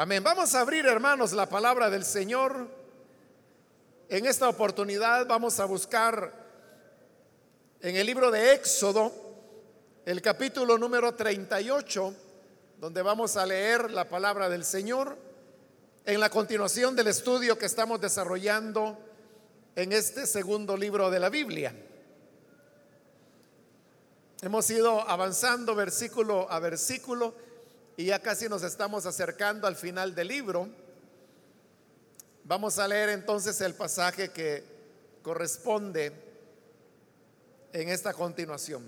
Amén. Vamos a abrir, hermanos, la palabra del Señor. En esta oportunidad vamos a buscar en el libro de Éxodo, el capítulo número 38, donde vamos a leer la palabra del Señor en la continuación del estudio que estamos desarrollando en este segundo libro de la Biblia. Hemos ido avanzando versículo a versículo y ya casi nos estamos acercando al final del libro. Vamos a leer entonces el pasaje que corresponde en esta continuación.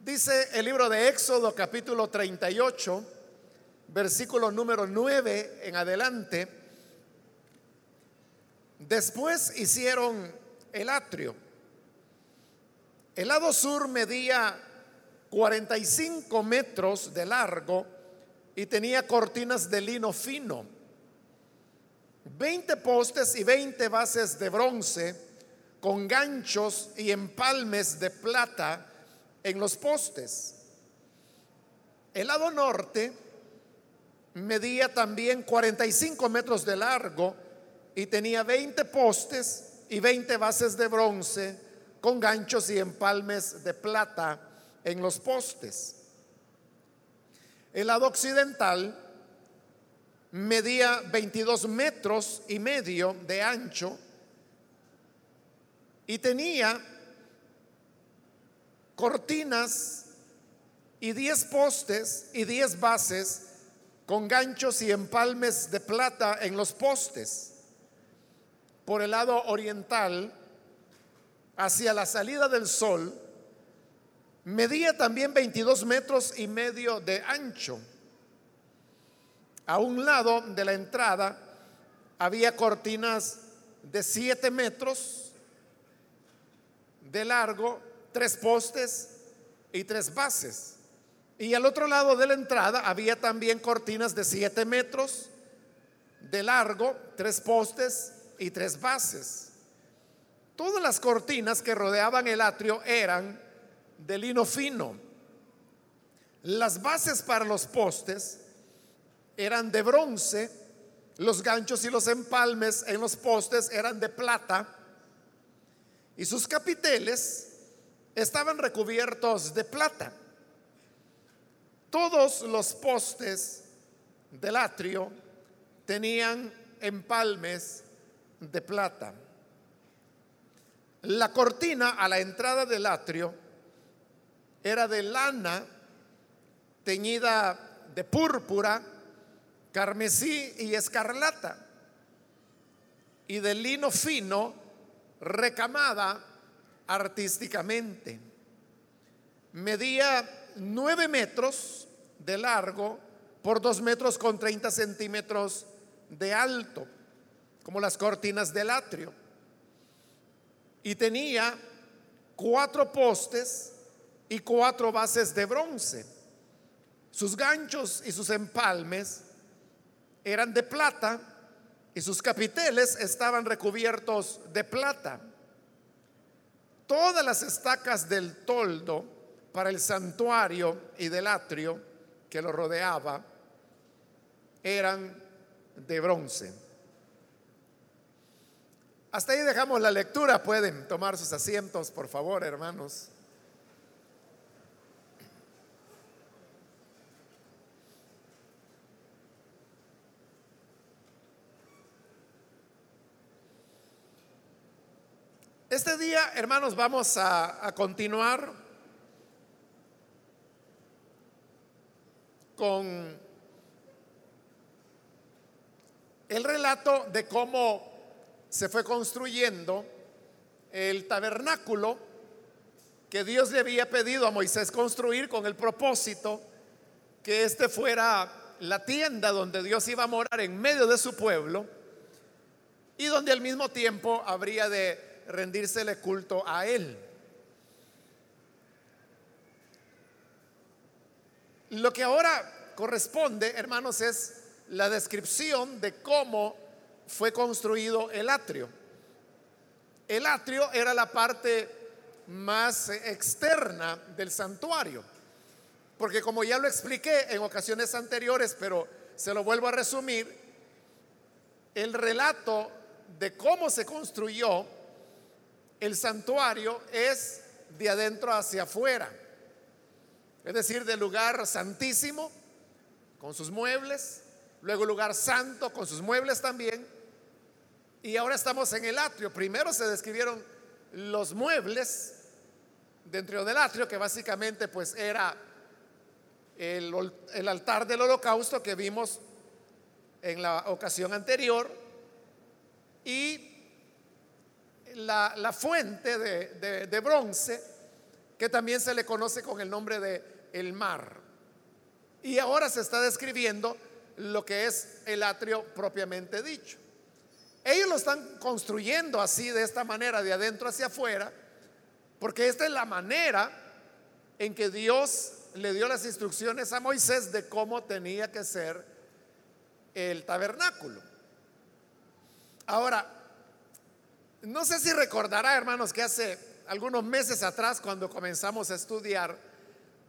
Dice el libro de Éxodo capítulo 38, versículo número 9 en adelante. Después hicieron el atrio. El lado sur medía 45 metros de largo y tenía cortinas de lino fino, 20 postes y 20 bases de bronce con ganchos y empalmes de plata en los postes. El lado norte medía también 45 metros de largo y tenía 20 postes y 20 bases de bronce con ganchos y empalmes de plata en los postes. El lado occidental medía 22 metros y medio de ancho y tenía cortinas y 10 postes y 10 bases con ganchos y empalmes de plata en los postes. Por el lado oriental, hacia la salida del sol, Medía también 22 metros y medio de ancho. A un lado de la entrada había cortinas de 7 metros de largo, tres postes y tres bases. Y al otro lado de la entrada había también cortinas de 7 metros de largo, tres postes y tres bases. Todas las cortinas que rodeaban el atrio eran de lino fino. Las bases para los postes eran de bronce, los ganchos y los empalmes en los postes eran de plata y sus capiteles estaban recubiertos de plata. Todos los postes del atrio tenían empalmes de plata. La cortina a la entrada del atrio era de lana teñida de púrpura, carmesí y escarlata, y de lino fino recamada artísticamente. Medía nueve metros de largo por dos metros con treinta centímetros de alto, como las cortinas del atrio. Y tenía cuatro postes y cuatro bases de bronce. Sus ganchos y sus empalmes eran de plata y sus capiteles estaban recubiertos de plata. Todas las estacas del toldo para el santuario y del atrio que lo rodeaba eran de bronce. Hasta ahí dejamos la lectura. Pueden tomar sus asientos, por favor, hermanos. Este día, hermanos, vamos a, continuar con el relato de cómo se fue construyendo el tabernáculo que Dios le había pedido a Moisés construir con el propósito que este fuera la tienda donde Dios iba a morar en medio de su pueblo y donde al mismo tiempo habría de rendírsele culto a Él. Lo que ahora corresponde, hermanos, es la descripción de cómo fue construido el atrio. El atrio era la parte más externa del santuario, porque como ya lo expliqué en ocasiones anteriores, pero se lo vuelvo a resumir, el relato de cómo se construyó el santuario es de adentro hacia afuera, es decir, del lugar santísimo con sus muebles, luego lugar santo con sus muebles también, y ahora estamos en el atrio. Primero se describieron los muebles dentro del atrio, que básicamente pues era el, el altar del holocausto que vimos en la ocasión anterior y la, fuente de, de, bronce que también se le conoce con el nombre de el mar. Y ahora se está describiendo lo que es el atrio propiamente dicho. Ellos lo están construyendo así, de esta manera, de adentro hacia afuera, porque esta es la manera en que Dios le dio las instrucciones a Moisés de cómo tenía que ser el tabernáculo. Ahora, no sé si recordará, hermanos, que hace algunos meses atrás, cuando comenzamos a estudiar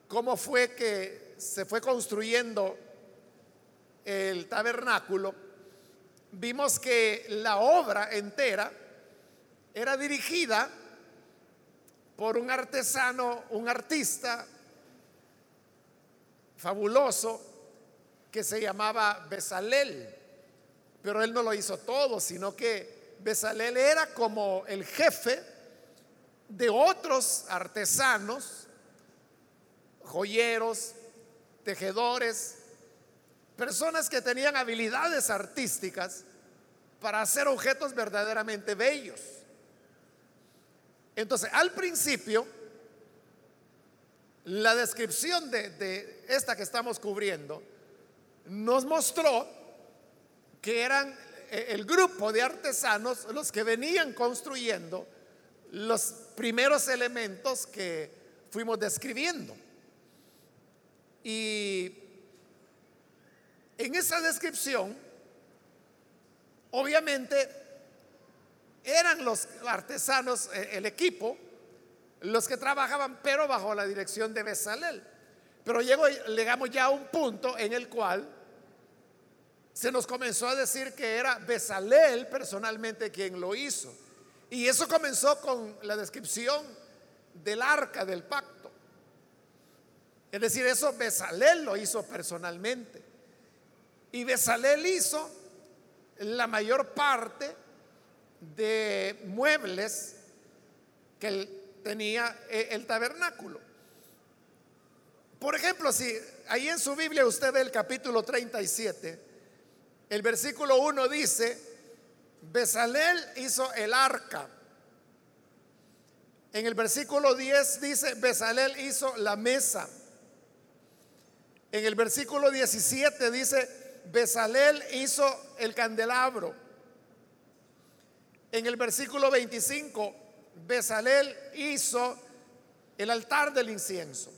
cómo fue que se fue construyendo el tabernáculo, vimos que la obra entera era dirigida por un artesano, un artista fabuloso, que se llamaba Besalel. Pero él no lo hizo todo, sino que Besalel era como el jefe de otros artesanos, joyeros, tejedores, personas que tenían habilidades artísticas para hacer objetos verdaderamente bellos. Entonces, al principio, la descripción de, de esta que estamos cubriendo, nos mostró que eran el grupo de artesanos los que venían construyendo los primeros elementos que fuimos describiendo. Y en esa descripción, obviamente, eran los artesanos, eh, el equipo, los que trabajaban, pero bajo la dirección de Besalel. Pero llegamos ya a un punto en el cual se nos comenzó a decir que era Besalel personalmente quien lo hizo. Y eso comenzó con la descripción del arca del pacto. Es decir, eso Besalel lo hizo personalmente. Y Besalel hizo la mayor parte de muebles que tenía eh, el tabernáculo. Por ejemplo, si ahí en su Biblia usted ve el capítulo 37, el versículo 1 dice, Besalel hizo el arca. En el versículo 10 dice, Besalel hizo la mesa. En el versículo 17 dice, Besalel hizo el candelabro. En el versículo 25, Besalel hizo el altar del incienso.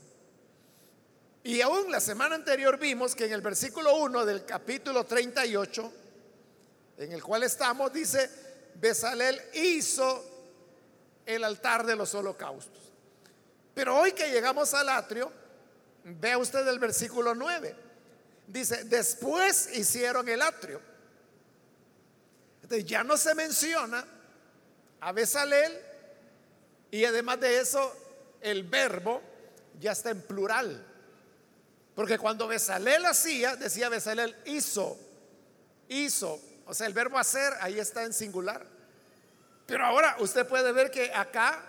Y aún la semana anterior vimos que en el versículo 1 del capítulo 38, en el cual estamos, dice, Besalel hizo el altar de los holocaustos. Pero hoy que llegamos al atrio, vea usted el versículo 9. Dice, después hicieron el atrio. Entonces ya no se menciona a Besalel y además de eso el verbo ya está en plural. Porque cuando Besalel hacía, decía Besalel hizo, hizo. O sea, el verbo hacer ahí está en singular. Pero ahora usted puede ver que acá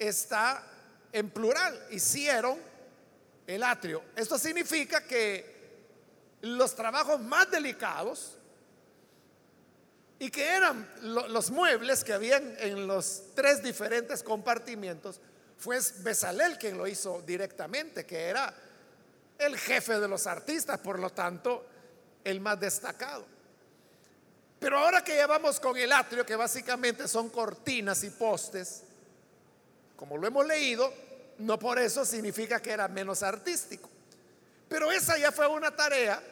está en plural. Hicieron el atrio. Esto significa que los trabajos más delicados y que eran los muebles que habían en los tres diferentes compartimientos, fue Besalel quien lo hizo directamente, que era el jefe de los artistas, por lo tanto, el más destacado. Pero ahora que ya vamos con el atrio, que básicamente son cortinas y postes, como lo hemos leído, no por eso significa que era menos artístico. Pero esa ya fue una tarea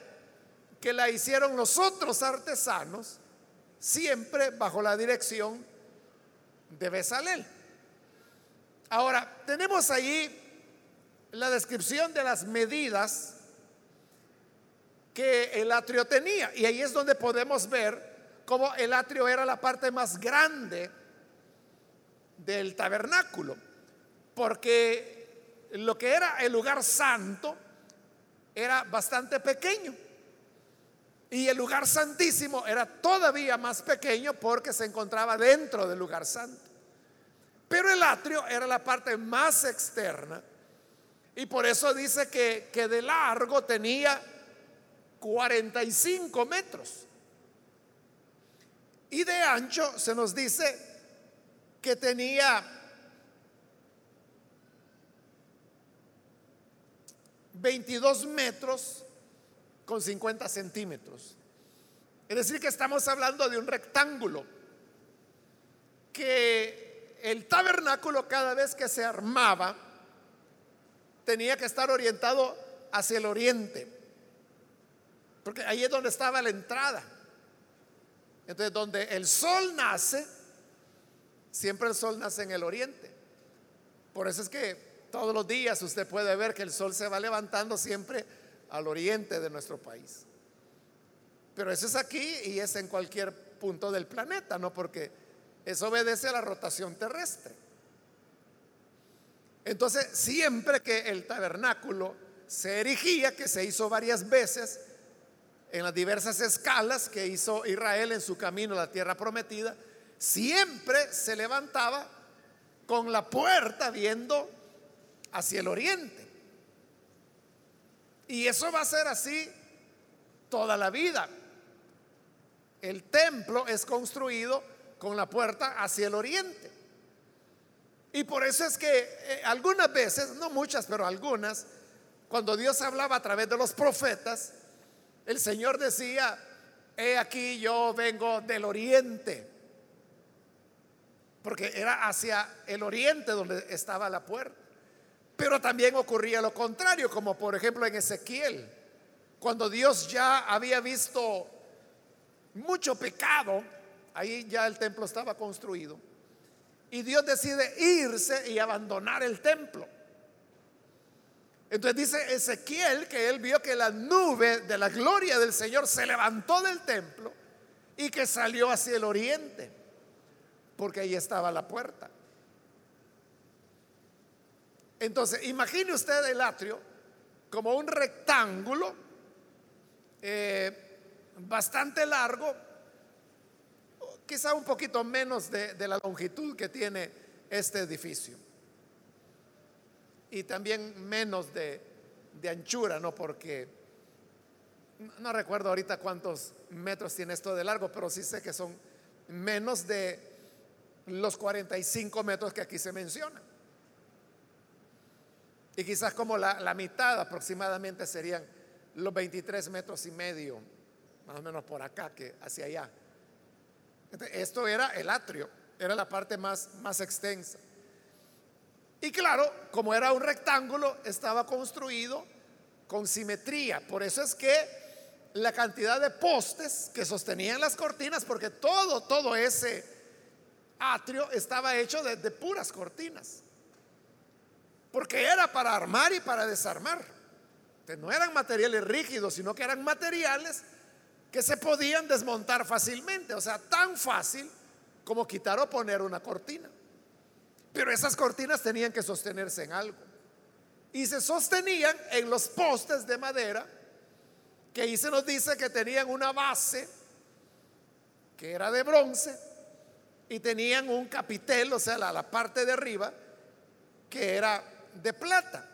que la hicieron los otros artesanos, siempre bajo la dirección de Besalel. Ahora, tenemos ahí la descripción de las medidas que el atrio tenía. Y ahí es donde podemos ver cómo el atrio era la parte más grande del tabernáculo, porque lo que era el lugar santo era bastante pequeño. Y el lugar santísimo era todavía más pequeño porque se encontraba dentro del lugar santo. Pero el atrio era la parte más externa. Y por eso dice que, que de largo tenía 45 metros. Y de ancho se nos dice que tenía 22 metros con 50 centímetros. Es decir, que estamos hablando de un rectángulo que el tabernáculo cada vez que se armaba tenía que estar orientado hacia el oriente, porque ahí es donde estaba la entrada. Entonces, donde el sol nace, siempre el sol nace en el oriente. Por eso es que todos los días usted puede ver que el sol se va levantando siempre al oriente de nuestro país. Pero eso es aquí y es en cualquier punto del planeta, ¿no? Porque eso obedece a la rotación terrestre. Entonces, siempre que el tabernáculo se erigía, que se hizo varias veces, en las diversas escalas que hizo Israel en su camino a la tierra prometida, siempre se levantaba con la puerta viendo hacia el oriente. Y eso va a ser así toda la vida. El templo es construido con la puerta hacia el oriente. Y por eso es que eh, algunas veces, no muchas, pero algunas, cuando Dios hablaba a través de los profetas, el Señor decía, he aquí yo vengo del oriente, porque era hacia el oriente donde estaba la puerta. Pero también ocurría lo contrario, como por ejemplo en Ezequiel, cuando Dios ya había visto mucho pecado, ahí ya el templo estaba construido, y Dios decide irse y abandonar el templo. Entonces dice Ezequiel que él vio que la nube de la gloria del Señor se levantó del templo y que salió hacia el oriente, porque ahí estaba la puerta. Entonces, imagine usted el atrio como un rectángulo eh, bastante largo, quizá un poquito menos de la longitud que tiene este edificio y también menos de, anchura, ¿no? Porque no recuerdo ahorita cuántos metros tiene esto de largo, pero sí sé que son menos de los 45 metros que aquí se mencionan. Y quizás como la, la, mitad aproximadamente serían los 23 metros y medio, más o menos por acá que hacia allá. Esto era el atrio, era la parte más, más extensa. Y claro, como era un rectángulo, estaba construido con simetría. Por eso es que la cantidad de postes que sostenían las cortinas, porque todo, todo ese atrio estaba hecho de, puras cortinas. Porque era para armar y para desarmar. no eran materiales rígidos, sino que eran materiales que se podían desmontar fácilmente. O sea, tan fácil como quitar o poner una cortina. Pero esas cortinas tenían que sostenerse en algo. Y se sostenían en los postes de madera, que ahí se nos dice que tenían una base, que era de bronce, y tenían un capitel, o sea, la, parte de arriba, que era de plata.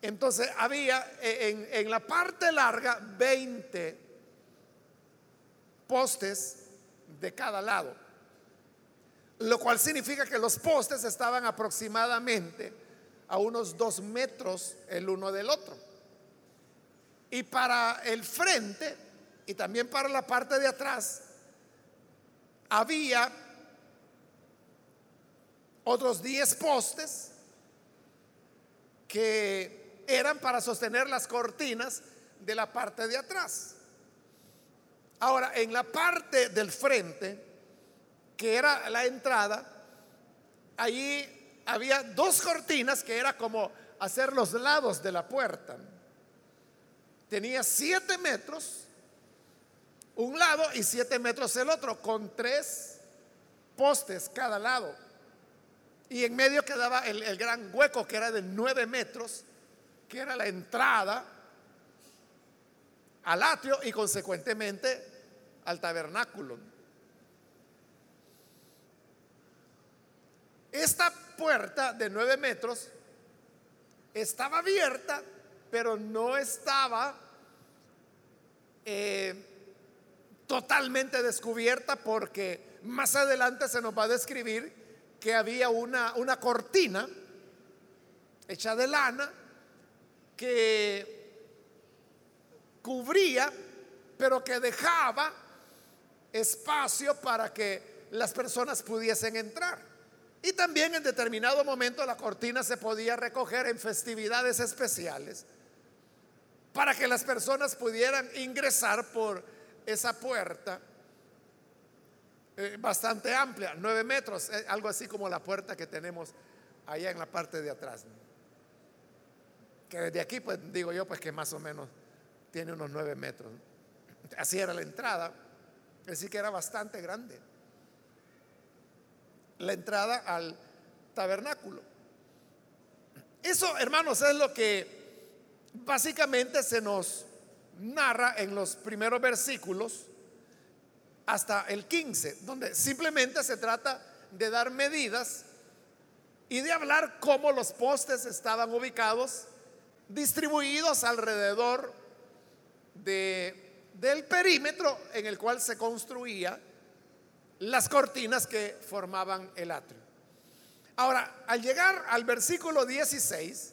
Entonces había en, en la parte larga 20 postes de cada lado lo cual significa que los postes estaban aproximadamente a unos dos metros el uno del otro. Y para el frente y también para la parte de atrás había otros 10 postes que eran para sostener las cortinas de la parte de atrás. Ahora, en la parte del frente, que era la entrada, allí había dos cortinas que era como hacer los lados de la puerta. tenía siete metros un lado y siete metros el otro, con tres postes cada lado. Y en medio quedaba el, el gran hueco que era de nueve metros, que era la entrada al atrio y consecuentemente al tabernáculo. Esta puerta de nueve metros estaba abierta, pero no estaba eh, totalmente descubierta porque más adelante se nos va a describir que había una, una cortina hecha de lana que cubría, pero que dejaba espacio para que las personas pudiesen entrar. Y también en determinado momento la cortina se podía recoger en festividades especiales para que las personas pudieran ingresar por esa puerta eh, bastante amplia, nueve metros, eh, algo así como la puerta que tenemos allá en la parte de atrás. Que desde aquí, pues digo yo, pues que más o menos tiene unos nueve metros. Así era la entrada, decir, que era bastante grande. La entrada al tabernáculo. Eso, hermanos, es lo que básicamente se nos narra en los primeros versículos hasta el 15, donde simplemente se trata de dar medidas y de hablar cómo los postes estaban ubicados, distribuidos alrededor de, del perímetro en el cual se construía las cortinas que formaban el atrio. Ahora, al llegar al versículo 16,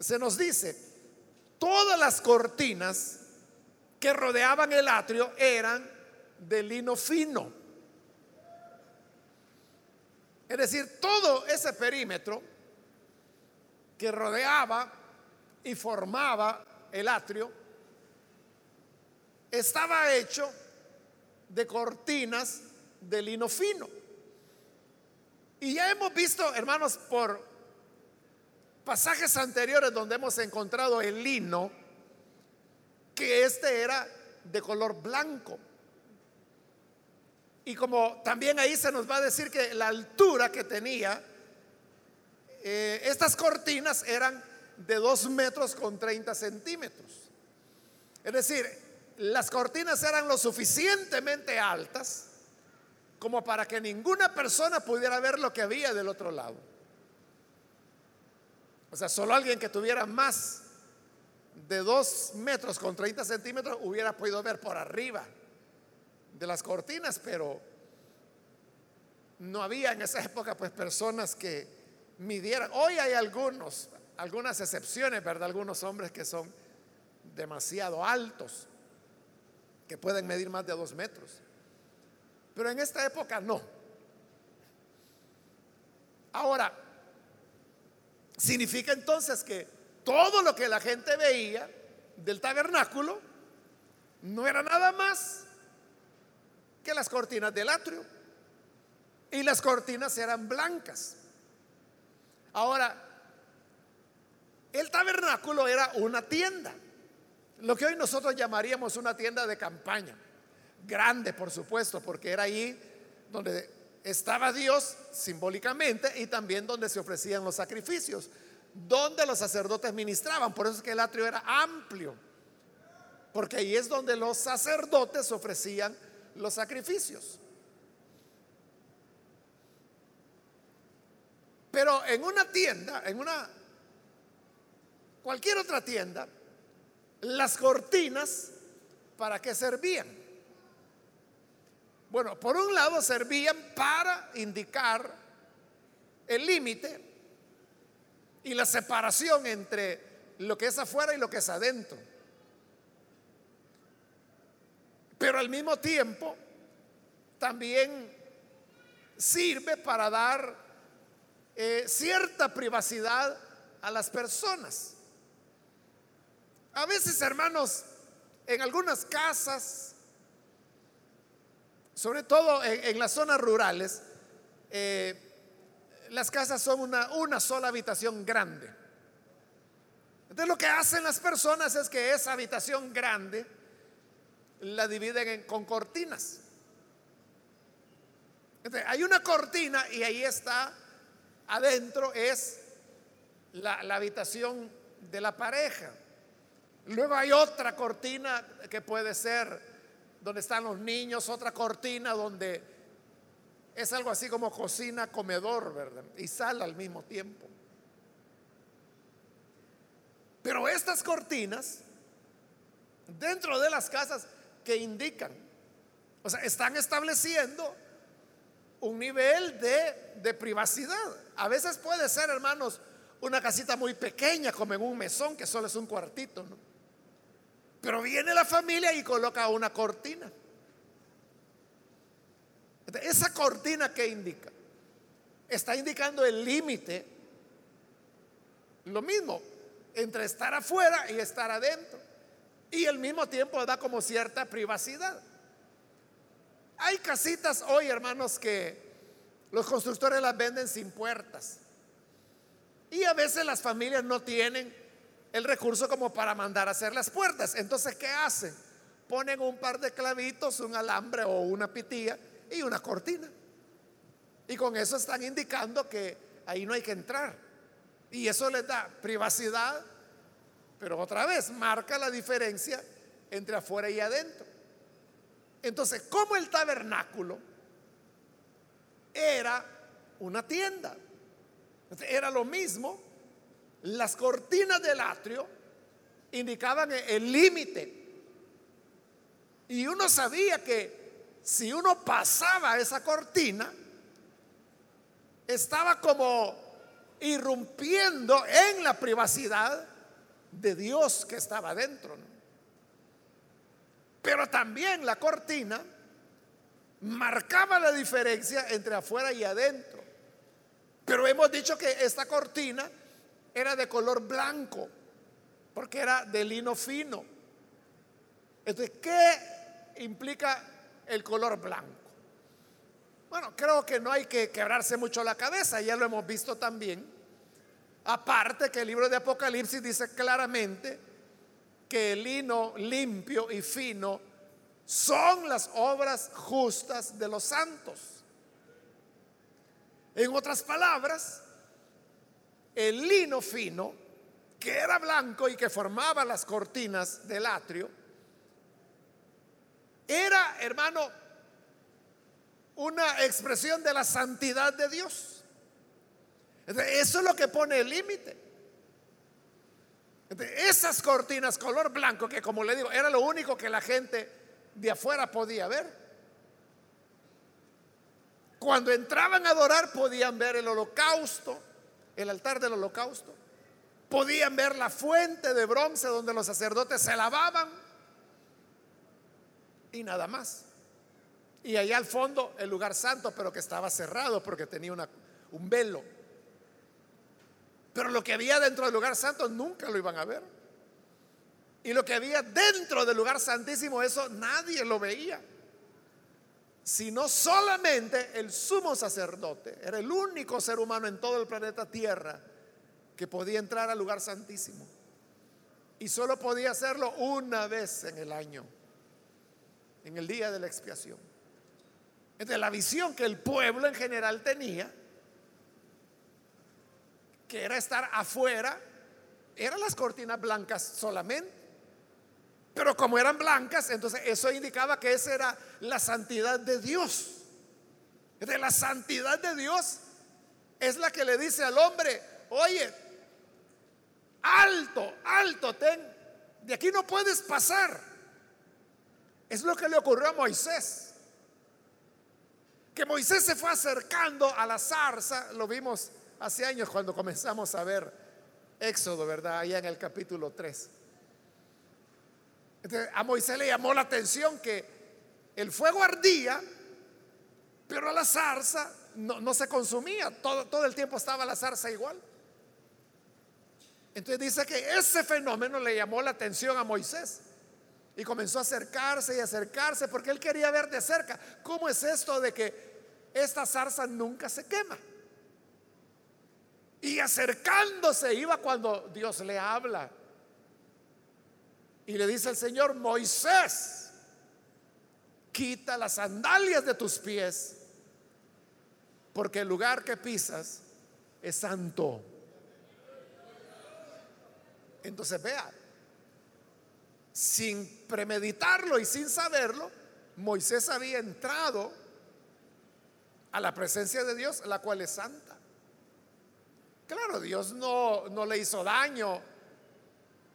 se nos dice, todas las cortinas que rodeaban el atrio eran de lino fino. Es decir, todo ese perímetro que rodeaba y formaba el atrio estaba hecho de cortinas de lino fino. Y ya hemos visto, hermanos, por pasajes anteriores donde hemos encontrado el lino, que este era de color blanco. Y como también ahí se nos va a decir que la altura que tenía, eh, estas cortinas eran de 2 metros con 30 centímetros. Es decir, las cortinas eran lo suficientemente altas como para que ninguna persona pudiera ver lo que había del otro lado. O sea, solo alguien que tuviera más de dos metros con 30 centímetros hubiera podido ver por arriba de las cortinas, pero no había en esa época pues personas que midieran. Hoy hay algunos, algunas excepciones, ¿verdad? Algunos hombres que son demasiado altos, que pueden medir más de dos metros. Pero en esta época no. Ahora, significa entonces que todo lo que la gente veía del tabernáculo no era nada más que las cortinas del atrio. Y las cortinas eran blancas. Ahora, el tabernáculo era una tienda, lo que hoy nosotros llamaríamos una tienda de campaña, grande por supuesto, porque era ahí donde estaba Dios simbólicamente y también donde se ofrecían los sacrificios donde los sacerdotes ministraban. Por eso es que el atrio era amplio, porque ahí es donde los sacerdotes ofrecían los sacrificios. Pero en una tienda, en una cualquier otra tienda, las cortinas, ¿para qué servían? Bueno, por un lado servían para indicar el límite y la separación entre lo que es afuera y lo que es adentro. Pero al mismo tiempo también sirve para dar eh, cierta privacidad a las personas. A veces, hermanos, en algunas casas, sobre todo en, las zonas rurales, eh, las casas son una, sola habitación grande. Entonces lo que hacen las personas es que esa habitación grande la dividen con cortinas. Entonces, hay una cortina y ahí está, adentro es la habitación de la pareja. Luego hay otra cortina que puede ser donde están los niños, otra cortina donde es algo así como cocina, comedor, ¿verdad? Y sala al mismo tiempo. Pero estas cortinas, dentro de las casas que indican, o sea, están estableciendo un nivel de, de privacidad. A veces puede ser, hermanos, una casita muy pequeña, como en un mesón, que solo es un cuartito, ¿no? Pero viene la familia y coloca una cortina. Esa cortina que indica, está indicando el límite, lo mismo, entre estar afuera y estar adentro. Y al mismo tiempo da como cierta privacidad. Hay casitas hoy, hermanos, que los constructores las venden sin puertas. Y a veces las familias no tienen el recurso como para mandar a hacer las puertas. Entonces, ¿qué hacen? Ponen un par de clavitos, un alambre o una pitilla y una cortina. Y con eso están indicando que ahí no hay que entrar. Y eso les da privacidad, pero otra vez marca la diferencia entre afuera y adentro. Entonces, como el tabernáculo era una tienda, era lo mismo, las cortinas del atrio indicaban el límite. Y uno sabía que si uno pasaba esa cortina, estaba como irrumpiendo en la privacidad de Dios que estaba dentro. Pero también la cortina marcaba la diferencia entre afuera y adentro. Pero hemos dicho que esta cortina era de color blanco, porque era de lino fino. Entonces, ¿qué implica el color blanco? Bueno, creo que no hay que quebrarse mucho la cabeza, ya lo hemos visto también. Aparte que el libro de Apocalipsis dice claramente que el lino limpio y fino son las obras justas de los santos. En otras palabras, el lino fino, que era blanco y que formaba las cortinas del atrio, era, hermano, una expresión de la santidad de Dios. Eso es lo que pone el límite. Esas cortinas color blanco, que como le digo, era lo único que la gente de afuera podía ver. Cuando entraban a adorar podían ver el holocausto, el altar del holocausto. Podían ver la fuente de bronce donde los sacerdotes se lavaban. Y nada más. Y allá al fondo el lugar santo, pero que estaba cerrado porque tenía un velo. Pero lo que había dentro del lugar santo nunca lo iban a ver. Y lo que había dentro del lugar santísimo, eso nadie lo veía. Sino solamente el sumo sacerdote. Era el único ser humano en todo el planeta Tierra que podía entrar al lugar santísimo. Y solo podía hacerlo una vez en el año, en el día de la expiación. Entonces la visión que el pueblo en general tenía que era estar afuera, eran las cortinas blancas solamente. Pero como eran blancas, entonces eso indicaba que esa era la santidad de Dios. De la santidad de Dios es la que le dice al hombre, oye, alto, alto, ten, de aquí no puedes pasar. Es lo que le ocurrió a Moisés. Que Moisés se fue acercando a la zarza, lo vimos hace años cuando comenzamos a ver Éxodo, ¿verdad? Allá en el capítulo 3. a Moisés le llamó la atención que el fuego ardía, pero la zarza no, se consumía, todo, todo el tiempo estaba la zarza igual. Entonces dice que ese fenómeno le llamó la atención a Moisés. Y comenzó a acercarse y acercarse porque él quería ver de cerca cómo es esto de que esta zarza nunca se quema. Y acercándose iba cuando Dios le habla Y le dice el Señor, Moisés, quita las sandalias de tus pies, porque el lugar que pisas es santo. Entonces vea, sin premeditarlo y sin saberlo, Moisés había entrado a la presencia de Dios, la cual es santa. Claro, Dios no, no le hizo daño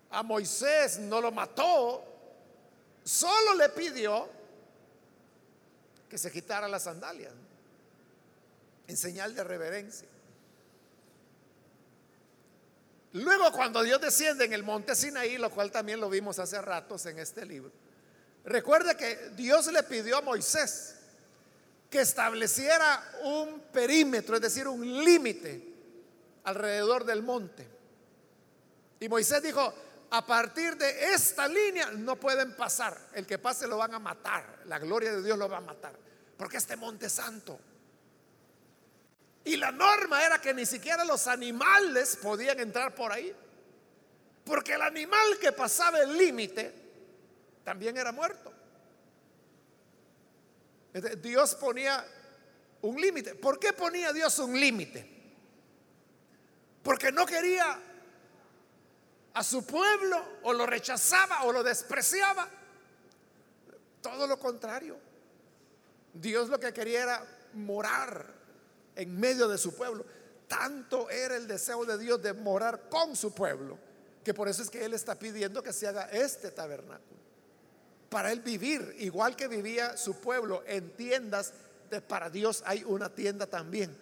a Moisés, no lo mató, solo le pidió que se quitara las sandalias en señal de reverencia. Luego cuando Dios desciende en el monte Sinaí, lo cual también lo vimos hace ratos en este libro, recuerde que Dios le pidió a Moisés que estableciera un perímetro, es decir, un límite alrededor del monte. Y Moisés dijo, a partir de esta línea no pueden pasar, el que pase lo van a matar, la gloria de Dios lo va a matar, porque este monte santo. Y la norma era que ni siquiera los animales podían entrar por ahí. Porque el animal que pasaba el límite también era muerto. Dios ponía un límite. ¿Por qué ponía Dios un límite? Porque no quería a su pueblo o lo rechazaba o lo despreciaba. Todo lo contrario. Dios lo que quería era morar en medio de su pueblo. Tanto era el deseo de Dios de morar con su pueblo, que por eso es que Él está pidiendo que se haga este tabernáculo. Para Él vivir, igual que vivía su pueblo en tiendas, de para Dios hay una tienda también.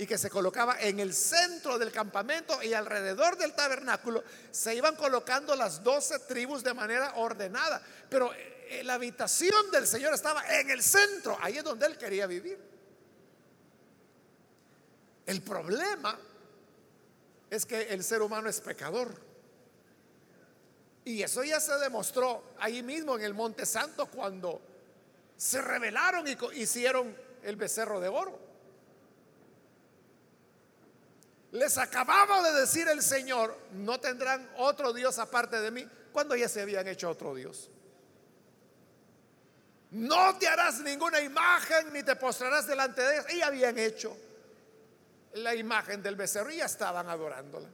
Y que se colocaba en el centro del campamento y alrededor del tabernáculo se iban colocando las doce tribus de manera ordenada. Pero eh, la habitación del Señor estaba en el centro, ahí es donde Él quería vivir. El problema es que el ser humano es pecador. Y eso ya se demostró ahí mismo en el Monte Santo cuando se rebelaron y hicieron el becerro de oro. Les acababa de decir el Señor, no tendrán otro Dios aparte de mí, cuando ya se habían hecho otro Dios. No te harás ninguna imagen ni te postrarás delante de ellos. Y habían hecho la imagen del becerro y ya estaban adorándola.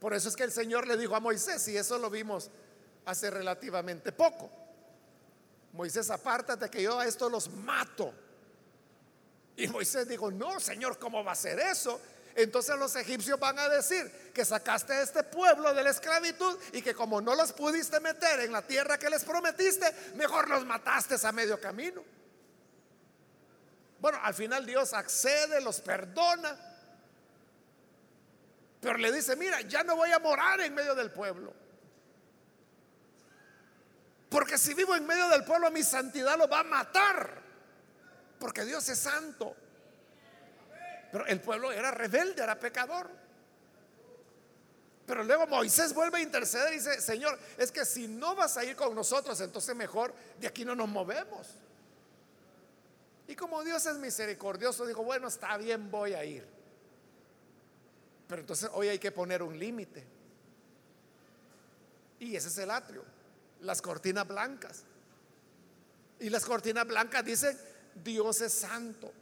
Por eso es que el Señor le dijo a Moisés, y eso lo vimos hace relativamente poco. Moisés, apártate que yo a esto los mato. Y Moisés dijo, no, Señor, ¿cómo va a ser eso? Entonces los egipcios van a decir que sacaste a este pueblo de la esclavitud y que como no los pudiste meter en la tierra que les prometiste, mejor los mataste a medio camino. Bueno, al final Dios accede, los perdona. Pero le dice, mira, ya no voy a morar en medio del pueblo. Porque si vivo en medio del pueblo, mi santidad lo va a matar. Porque Dios es santo. Pero el pueblo era rebelde, era pecador. Pero luego Moisés vuelve a interceder y dice, Señor, es que si no vas a ir con nosotros, entonces mejor de aquí no nos movemos. Y como Dios es misericordioso, dijo, bueno, está bien, voy a ir. Pero entonces hoy hay que poner un límite. Y ese es el atrio, las cortinas blancas. Y las cortinas blancas dicen, Dios es santo.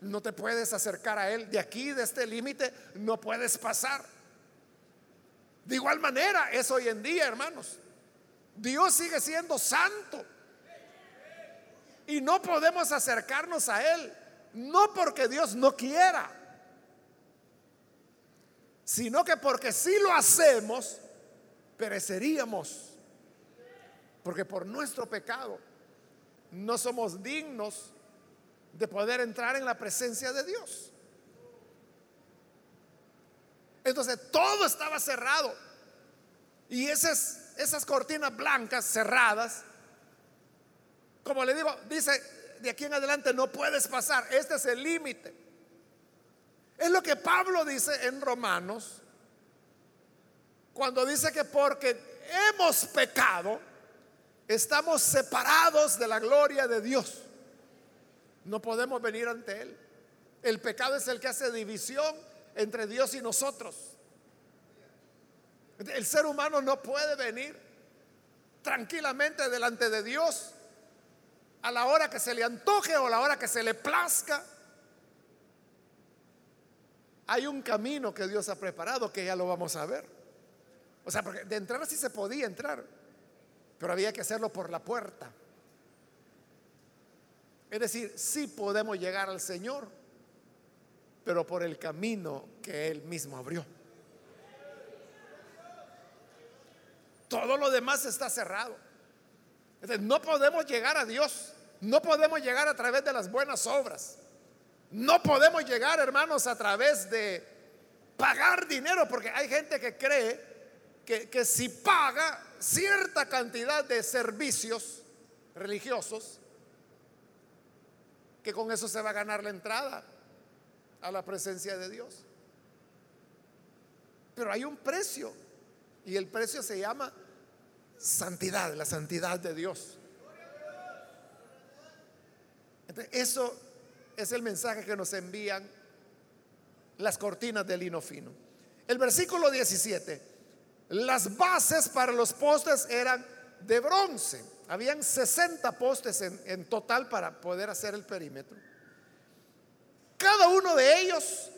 No te puedes acercar a Él. De aquí, de este límite, no puedes pasar. De igual manera es hoy en día, hermanos. Dios sigue siendo santo. Y no podemos acercarnos a Él, no porque Dios no quiera, sino que porque si lo hacemos, pereceríamos. Porque por nuestro pecado no somos dignos de poder entrar en la presencia de Dios. Entonces todo estaba cerrado. Y esas, esas cortinas blancas cerradas como le digo, dice, de aquí en adelante no puedes pasar. Este es el límite. Es lo que Pablo dice en Romanos, cuando dice que porque hemos pecado, estamos separados de la gloria de Dios. No podemos venir ante Él. El pecado es el que hace división entre Dios y nosotros. El ser humano no puede venir tranquilamente delante de Dios a la hora que se le antoje o a la hora que se le plazca. Hay un camino que Dios ha preparado que ya lo vamos a ver. O sea, porque de entrar sí se podía entrar, pero había que hacerlo por la puerta. Es decir, sí podemos llegar al Señor, pero por el camino que Él mismo abrió. Todo lo demás está cerrado. no podemos llegar a Dios. No podemos llegar a través de las buenas obras. No podemos llegar, hermanos, a través de pagar dinero, porque hay gente que cree que, si paga cierta cantidad de servicios religiosos, que con eso se va a ganar la entrada a la presencia de Dios. Pero hay un precio y el precio se llama santidad, la santidad de Dios. eso es el mensaje que nos envían las cortinas de lino fino. El versículo 17, las bases para los postes eran de bronce. Habían 60 postes en, en total para poder hacer el perímetro. Cada uno de ellos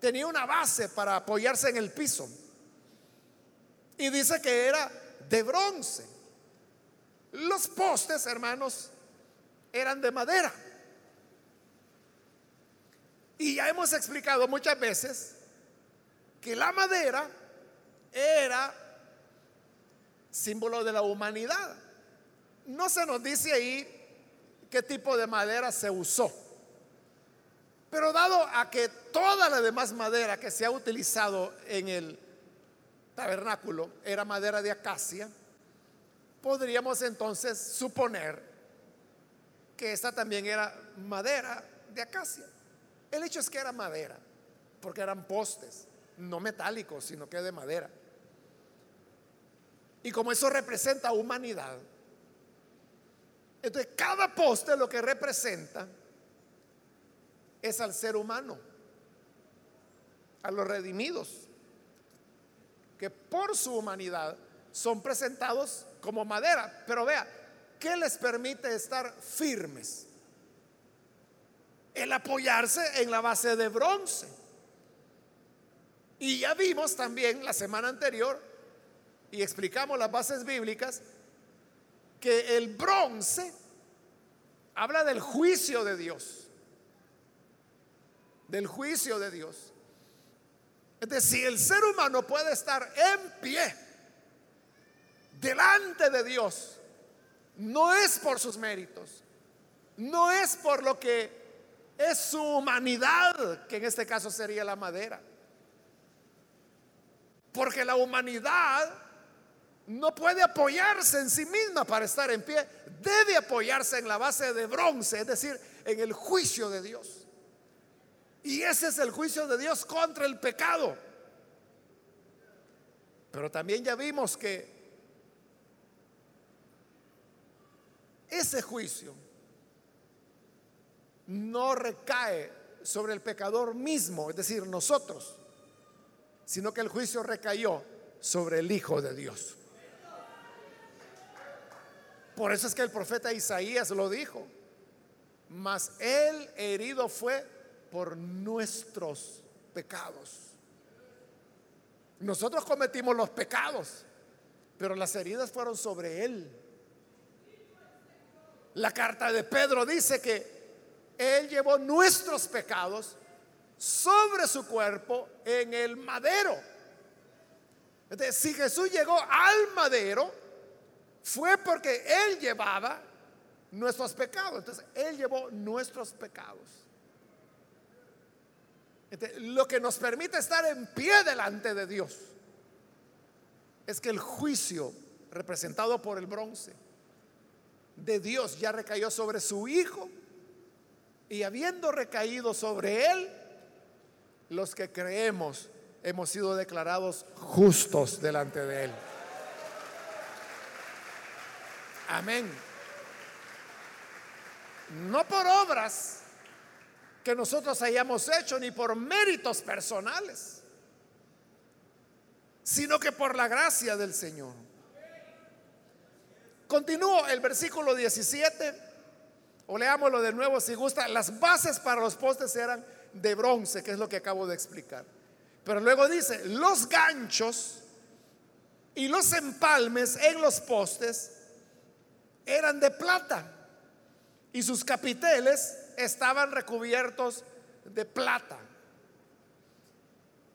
tenía una base para apoyarse en el piso. Y dice que era de bronce. Los postes, hermanos, eran de madera. Y ya hemos explicado muchas veces que la madera era símbolo de la humanidad. No se nos dice ahí qué tipo de madera se usó. Pero dado a que toda la demás madera que se ha utilizado en el tabernáculo era madera de acacia, podríamos entonces suponer que esta también era madera de acacia. El hecho es que era madera, porque eran postes, no metálicos, sino que de madera. Y como eso representa humanidad, entonces cada poste lo que representa es al ser humano, a los redimidos que por su humanidad son presentados como madera. Pero vea, ¿qué les permite estar firmes? El apoyarse en la base de bronce. Y ya vimos también la semana anterior, y explicamos las bases bíblicas, que el bronce habla del juicio de Dios. Del juicio de Dios. Entonces, si el ser humano puede estar en pie delante de Dios, no es por sus méritos, no es por lo que es su humanidad, que en este caso sería la madera. Porque la humanidad no puede apoyarse en sí misma para estar en pie, debe apoyarse en la base de bronce, es decir, en el juicio de Dios. Y ese es el juicio de Dios contra el pecado. Pero también ya vimos que ese juicio no recae sobre el pecador mismo, es decir, nosotros, sino que el juicio recayó sobre el Hijo de Dios. Por eso es que el profeta Isaías lo dijo, mas él herido fue por nuestros pecados. Nosotros cometimos los pecados, pero las heridas fueron sobre él. La carta de Pedro dice que él llevó nuestros pecados sobre su cuerpo en el madero. Entonces, si Jesús llegó al madero, fue porque Él llevaba nuestros pecados. Entonces, Él llevó nuestros pecados lo que nos permite estar en pie delante de Dios es que el juicio representado por el bronce de Dios ya recayó sobre su Hijo y habiendo recaído sobre él, los que creemos hemos sido declarados justos delante de él. Amén. No por obras, que nosotros hayamos hecho ni por méritos personales, sino que por la gracia del Señor. Continúo el versículo 17, o leámoslo de nuevo si gusta. Las bases para los postes eran de bronce, que es lo que acabo de explicar. Pero luego dice, los ganchos y los empalmes en los postes eran de plata y sus capiteles estaban recubiertos de plata.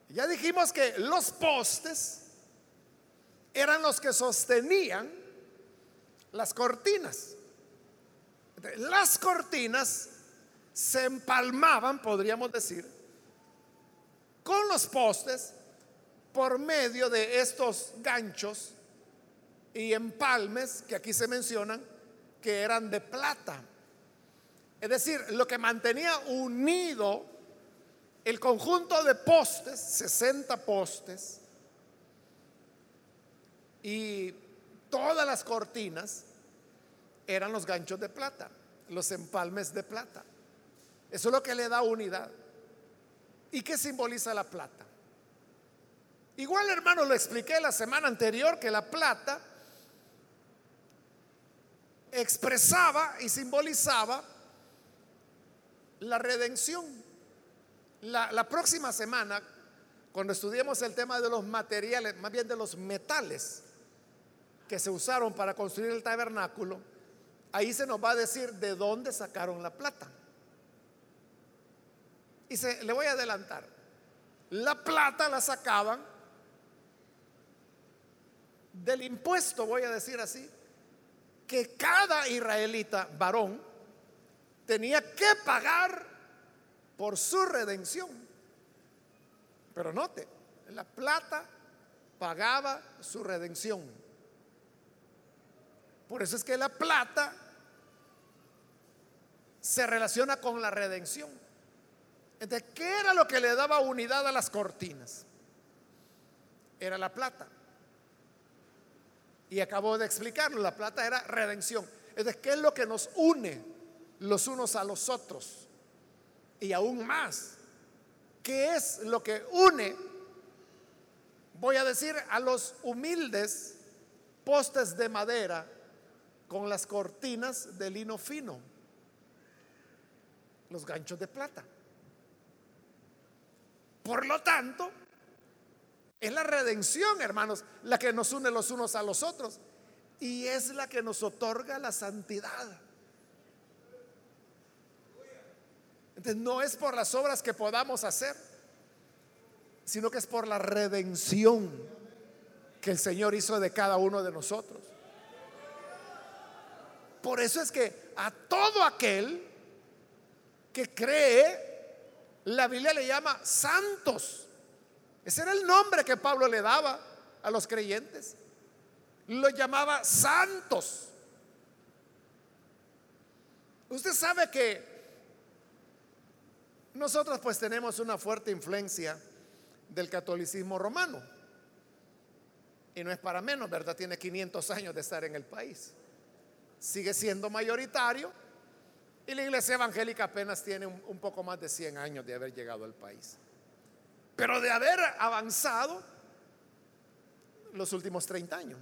Ya dijimos que los postes eran los que sostenían las cortinas. Las cortinas se empalmaban, podríamos decir, con los postes por medio de estos ganchos y empalmes que aquí se mencionan que eran de plata. Es decir, lo que mantenía unido el conjunto de postes, 60 postes, y todas las cortinas eran los ganchos de plata, los empalmes de plata. Eso es lo que le da unidad. ¿Y qué simboliza la plata? Igual, hermano, lo expliqué la semana anterior que la plata expresaba y simbolizaba la redención. La, próxima semana, cuando estudiemos el tema de los materiales, más bien de los metales que se usaron para construir el tabernáculo, ahí se nos va a decir de dónde sacaron la plata. Y se, le voy a adelantar. La plata la sacaban del impuesto, voy a decir así, que cada israelita varón tenía que pagar por su redención. Pero note, la plata pagaba su redención. Por eso es que la plata se relaciona con la redención. Entonces, ¿qué era lo que le daba unidad a las cortinas? Era la plata. Y acabo de explicarlo, la plata era redención. Entonces, ¿qué es lo que nos une los unos a los otros? Y aún más, ¿qué es lo que une, voy a decir, a los humildes postes de madera con las cortinas de lino fino? Los ganchos de plata. Por lo tanto, es la redención, hermanos, la que nos une los unos a los otros. Y es la que nos otorga la santidad. Entonces no es por las obras que podamos hacer, sino que es por la redención que el Señor hizo de cada uno de nosotros. Por eso es que a todo aquel que cree la Biblia le llama santos. Ese era el nombre que Pablo le daba a los creyentes. Lo llamaba santos. Usted sabe que nosotros pues tenemos una fuerte influencia del catolicismo romano. Y no es para menos, ¿verdad? Tiene 500 años de estar en el país. Sigue siendo mayoritario y la iglesia evangélica apenas tiene un, poco más de 100 años de haber llegado al país. Pero de haber avanzado los últimos 30 años.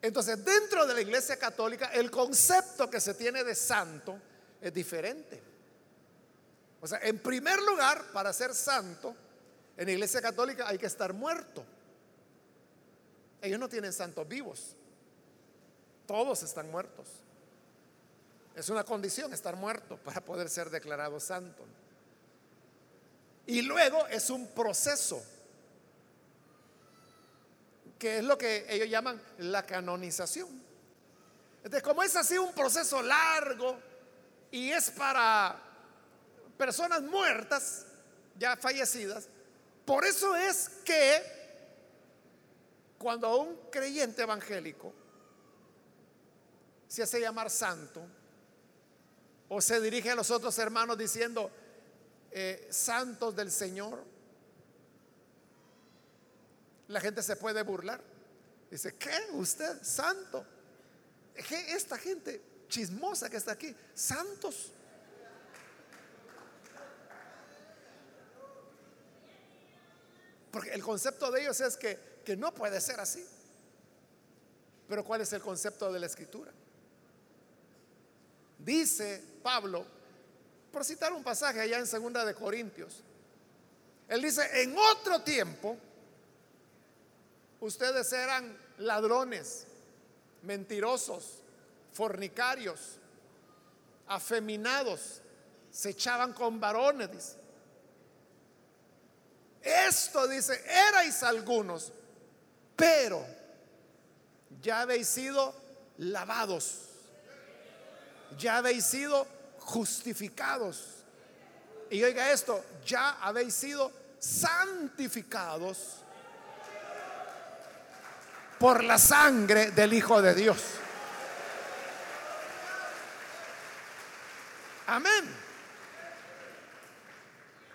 Entonces, dentro de la iglesia católica, el concepto que se tiene de santo es diferente. O sea, en primer lugar, para ser santo, en la iglesia católica hay que estar muerto. Ellos no tienen santos vivos. Todos están muertos. Es una condición estar muerto para poder ser declarado santo. Y luego es un proceso, que es lo que ellos llaman la canonización. Entonces, como es así un proceso largo y es para personas muertas, ya fallecidas, por eso es que cuando un creyente evangélico se hace llamar santo o se dirige a los otros hermanos diciendo eh, santos del Señor, la gente se puede burlar. Dice, ¿qué? ¿Usted santo? ¿Qué? Esta gente chismosa que está aquí, santos. Porque el concepto de ellos es que, que no puede ser así. Pero ¿cuál es el concepto de la escritura? Dice Pablo, por citar un pasaje allá en Segunda de Corintios, él dice, en otro tiempo, ustedes eran ladrones, mentirosos, fornicarios, afeminados, se echaban con varones. Esto dice, erais algunos, pero ya habéis sido lavados, ya habéis sido justificados. Y oiga esto, ya habéis sido santificados por la sangre del Hijo de Dios. Amén.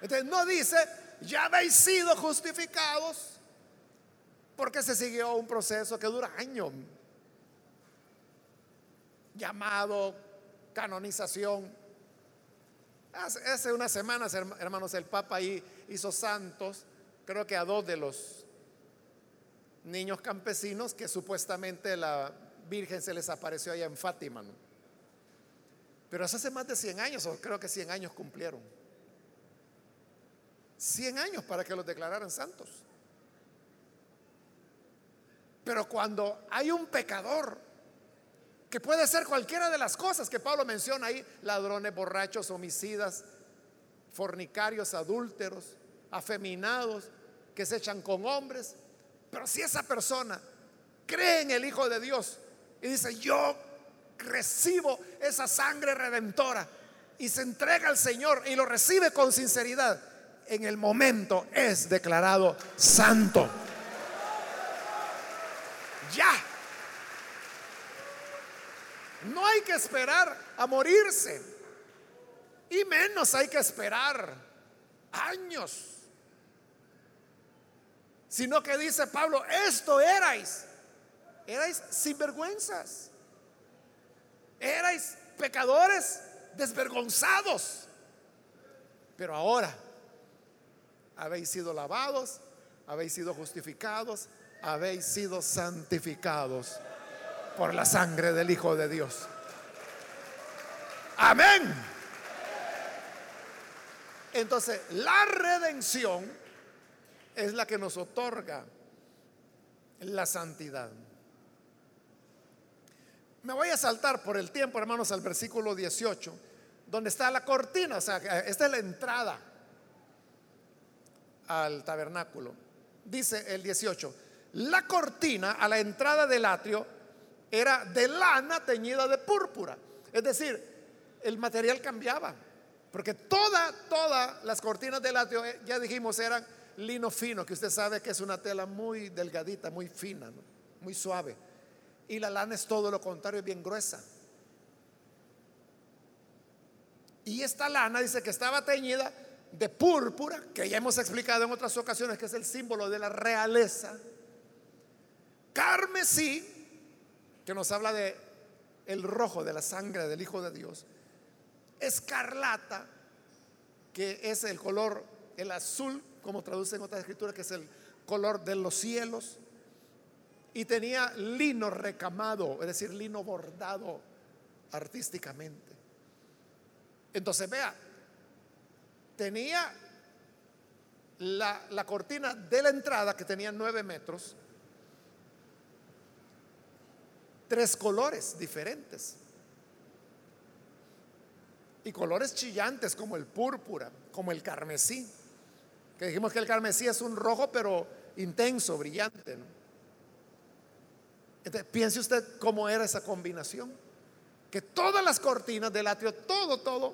Entonces no dice, ya habéis sido justificados, porque se siguió un proceso que dura años. Llamado, canonización. Hace, unas semanas, hermanos, el Papa ahí hizo santos, creo que a dos de los niños campesinos que supuestamente la Virgen se les apareció allá en Fátima. Pero hace más de 100 años, o creo que 100 años cumplieron. 100 años para que los declararan santos. Pero cuando hay un pecador, que puede ser cualquiera de las cosas que Pablo menciona ahí, ladrones, borrachos, homicidas, fornicarios, adúlteros, afeminados, que se echan con hombres. Pero si esa persona cree en el Hijo de Dios y dice, yo recibo esa sangre redentora y se entrega al Señor y lo recibe con sinceridad, en el momento es declarado santo. Ya. No hay que esperar a morirse. Y menos hay que esperar años. Sino que dice Pablo, esto erais. Erais sinvergüenzas. Erais pecadores desvergonzados. Pero ahora habéis sido lavados, habéis sido justificados, habéis sido santificados por la sangre del Hijo de Dios. Amén. Entonces, la redención es la que nos otorga la santidad. Me voy a saltar por el tiempo, hermanos, al versículo 18, donde está la cortina, o sea, esta es la entrada al tabernáculo. Dice el 18, la cortina a la entrada del atrio era de lana teñida de púrpura. Es decir, el material cambiaba, porque toda, todas las cortinas del atrio, eh, ya dijimos, eran lino fino, que usted sabe que es una tela muy delgadita, muy fina, muy suave. Y la lana es todo lo contrario, es bien gruesa. Y esta lana dice que estaba teñida de púrpura, que ya hemos explicado en otras ocasiones que es el símbolo de la realeza, carmesí, que nos habla de el rojo de la sangre del Hijo de Dios, escarlata, que es el color, el azul, como traduce en otras escrituras, que es el color de los cielos, y tenía lino recamado, es decir, lino bordado artísticamente. Entonces, vea, tenía la, cortina de la entrada, que tenía nueve metros, tres colores diferentes. Y colores chillantes como el púrpura, como el carmesí. Que dijimos que el carmesí es un rojo pero intenso, brillante. Entonces, piense usted cómo era esa combinación. Que todas las cortinas del atrio, todo, todo,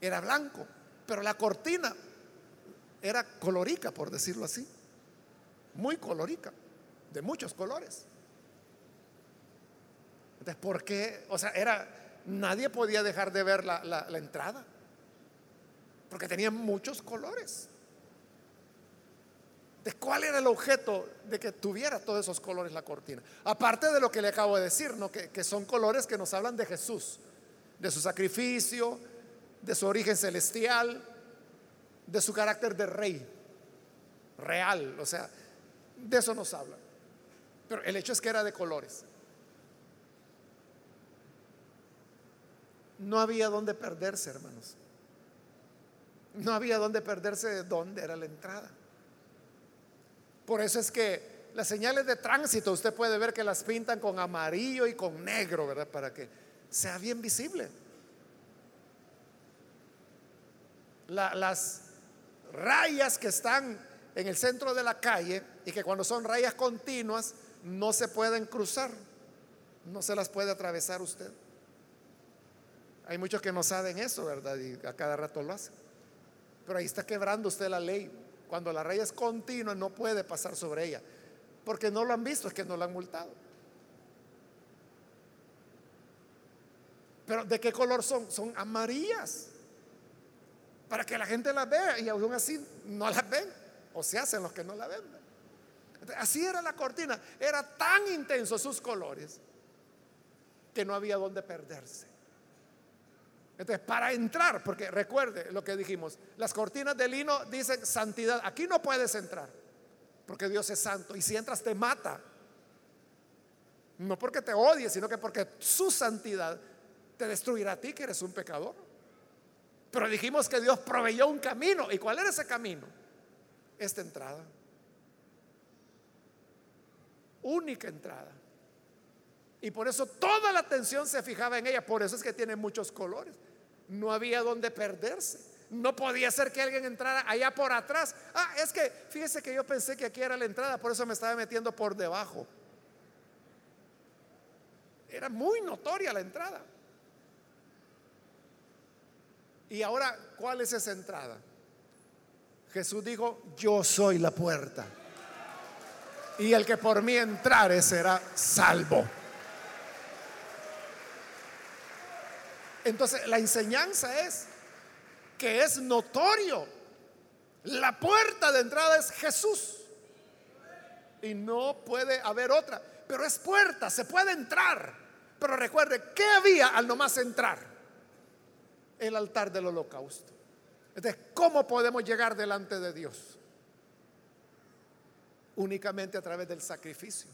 era blanco. Pero la cortina era colorica, por decirlo así. Muy colorica, de muchos colores. Entonces, ¿por qué? O sea, era, nadie podía dejar de ver la, entrada. Porque tenía muchos colores. ¿De cuál era el objeto de que tuviera todos esos colores la cortina? Aparte de lo que le acabo de decir, ¿no? que, que son colores que nos hablan de Jesús, de su sacrificio, de su origen celestial, de su carácter de rey. real, o sea, de eso nos habla. Pero el hecho es que era de colores. No había dónde perderse, hermanos. No había dónde perderse de dónde era la entrada. Por eso es que las señales de tránsito usted puede ver que las pintan con amarillo y con negro, ¿verdad? Para que sea bien visible. las rayas que están en el centro de la calle y que cuando son rayas continuas no se pueden cruzar, no se las puede atravesar usted. Hay muchos que no saben eso, ¿verdad? Y a cada rato lo hacen. Pero ahí está quebrando usted la ley. Cuando la raya es continua no puede pasar sobre ella. Porque no lo han visto, es que no lo han multado. Pero ¿de qué color son? Son amarillas. Para que la gente las vea y aún así no las ven. O se hacen los que no la ven. Así era la cortina. Era tan intenso sus colores que no había donde perderse. Entonces, para entrar, porque recuerde lo que dijimos, las cortinas de lino dicen santidad. Aquí no puedes entrar, porque Dios es santo. Y si entras te mata. No porque te odie, sino que porque su santidad te destruirá a ti, que eres un pecador. Pero dijimos que Dios proveyó un camino. ¿Y cuál era ese camino? Esta entrada. Única entrada. Y por eso toda la atención se fijaba en ella. Por eso es que tiene muchos colores. No había donde perderse. No podía ser que alguien entrara allá por atrás. Ah, es que fíjese que yo pensé que aquí era la entrada, por eso me estaba metiendo por debajo. Era muy notoria la entrada. Y ahora, ¿cuál es esa entrada? Jesús dijo, yo soy la puerta. Y el que por mí entrare será salvo. Entonces, la enseñanza es que es notorio. La puerta de entrada es Jesús. Y no puede haber otra. Pero es puerta, se puede entrar. Pero recuerde, ¿qué había al nomás entrar? El altar del holocausto. Entonces, ¿cómo podemos llegar delante de Dios? Únicamente a través del sacrificio.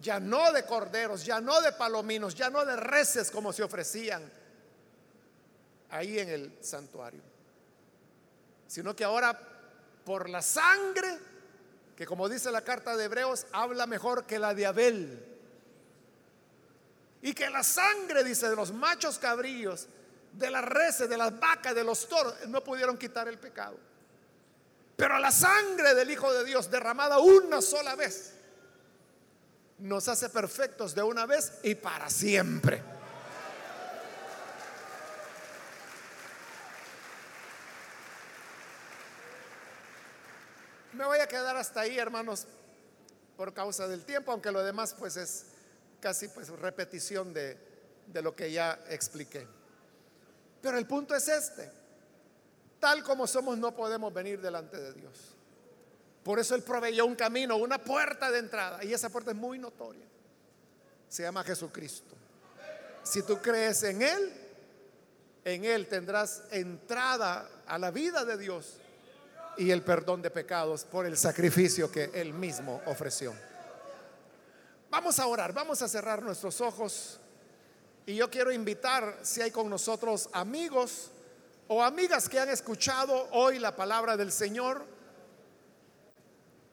Ya no de corderos, ya no de palominos, ya no de reces como se ofrecían ahí en el santuario, sino que ahora por la sangre, que como dice la carta de Hebreos, habla mejor que la de Abel. Y que la sangre, dice, de los machos cabrillos, de las reses, de las vacas, de los toros, no pudieron quitar el pecado. Pero la sangre del Hijo de Dios derramada una sola vez nos hace perfectos de una vez y para siempre. Me voy a quedar hasta ahí, hermanos, por causa del tiempo, aunque lo demás pues es casi pues repetición de, de lo que ya expliqué. Pero el punto es este. Tal como somos no podemos venir delante de Dios. Por eso Él proveyó un camino, una puerta de entrada. Y esa puerta es muy notoria. Se llama Jesucristo. Si tú crees en Él, en Él tendrás entrada a la vida de Dios y el perdón de pecados por el sacrificio que Él mismo ofreció. Vamos a orar, vamos a cerrar nuestros ojos y yo quiero invitar si hay con nosotros amigos o amigas que han escuchado hoy la palabra del Señor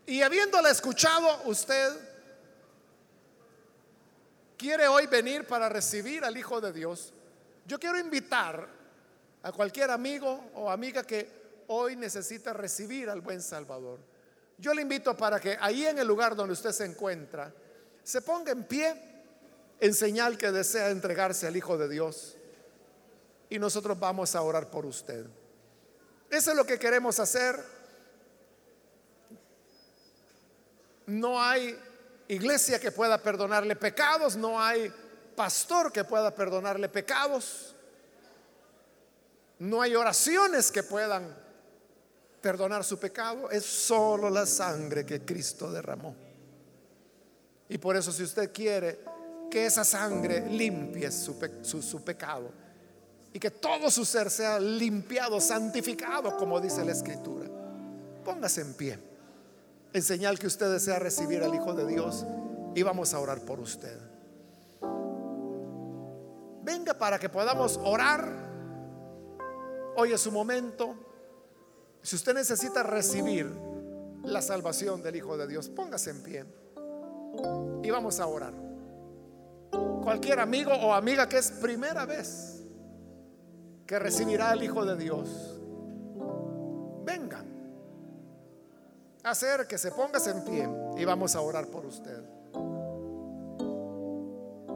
y habiéndola escuchado usted quiere hoy venir para recibir al Hijo de Dios. Yo quiero invitar a cualquier amigo o amiga que hoy necesita recibir al buen Salvador. Yo le invito para que ahí en el lugar donde usted se encuentra, se ponga en pie en señal que desea entregarse al Hijo de Dios. Y nosotros vamos a orar por usted. Eso es lo que queremos hacer. No hay iglesia que pueda perdonarle pecados, no hay pastor que pueda perdonarle pecados, no hay oraciones que puedan perdonar su pecado, es solo la sangre que Cristo derramó. Y por eso si usted quiere que esa sangre limpie su, pecado y que todo su ser sea limpiado, santificado, como dice la Escritura, póngase en pie en señal que usted desea recibir al Hijo de Dios y vamos a orar por usted. Venga para que podamos orar. Hoy es su momento. Si usted necesita recibir la salvación del Hijo de Dios, póngase en pie y vamos a orar. Cualquier amigo o amiga que es primera vez que recibirá al Hijo de Dios, venga, acérquese, póngase en pie y vamos a orar por usted.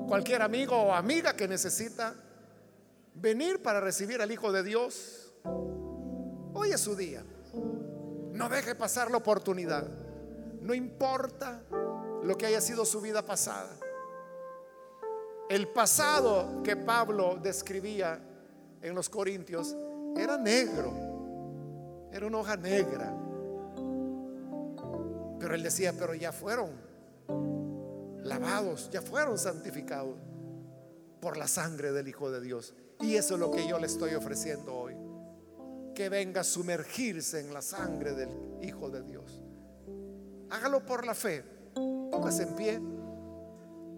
Cualquier amigo o amiga que necesita venir para recibir al Hijo de Dios, hoy es su día. No deje pasar la oportunidad. No importa lo que haya sido su vida pasada. El pasado que Pablo describía en los Corintios era negro, era una hoja negra. Pero él decía, pero ya fueron lavados, ya fueron santificados por la sangre del Hijo de Dios. Y eso es lo que yo le estoy ofreciendo hoy. Que venga a sumergirse en la sangre del Hijo de Dios. Hágalo por la fe. Póngase en pie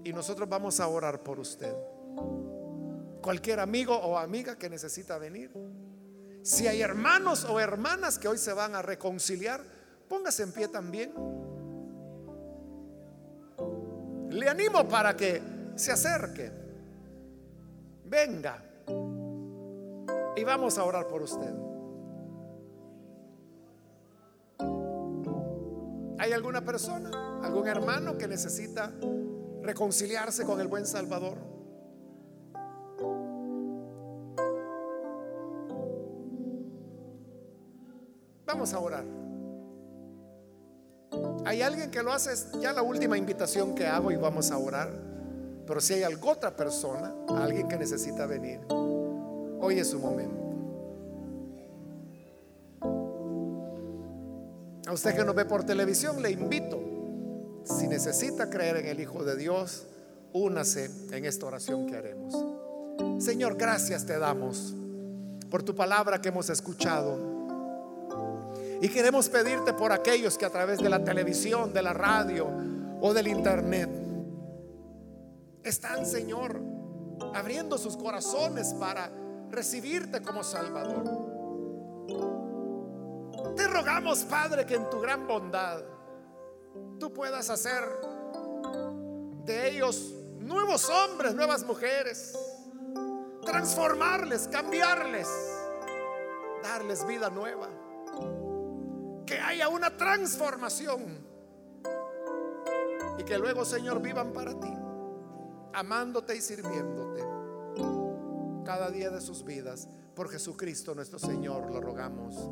y nosotros vamos a orar por usted. Cualquier amigo o amiga que necesita venir. Si hay hermanos o hermanas que hoy se van a reconciliar, póngase en pie también. Le animo para que se acerque. Venga. Y vamos a orar por usted. ¿Hay alguna persona, algún hermano que necesita reconciliarse con el buen Salvador? Vamos a orar. Hay alguien que lo hace, ya la última invitación que hago y vamos a orar. Pero si hay alguna otra persona, alguien que necesita venir, hoy es su momento. Usted que nos ve por televisión, le invito, si necesita creer en el Hijo de Dios, únase en esta oración que haremos. Señor, gracias te damos por tu palabra que hemos escuchado. Y queremos pedirte por aquellos que a través de la televisión, de la radio o del internet están, Señor, abriendo sus corazones para recibirte como Salvador. Te rogamos, Padre, que en tu gran bondad tú puedas hacer de ellos nuevos hombres, nuevas mujeres, transformarles, cambiarles, darles vida nueva. Que haya una transformación y que luego, Señor, vivan para ti, amándote y sirviéndote cada día de sus vidas. Por Jesucristo nuestro Señor lo rogamos.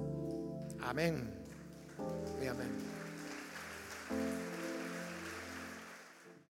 Amén y amén.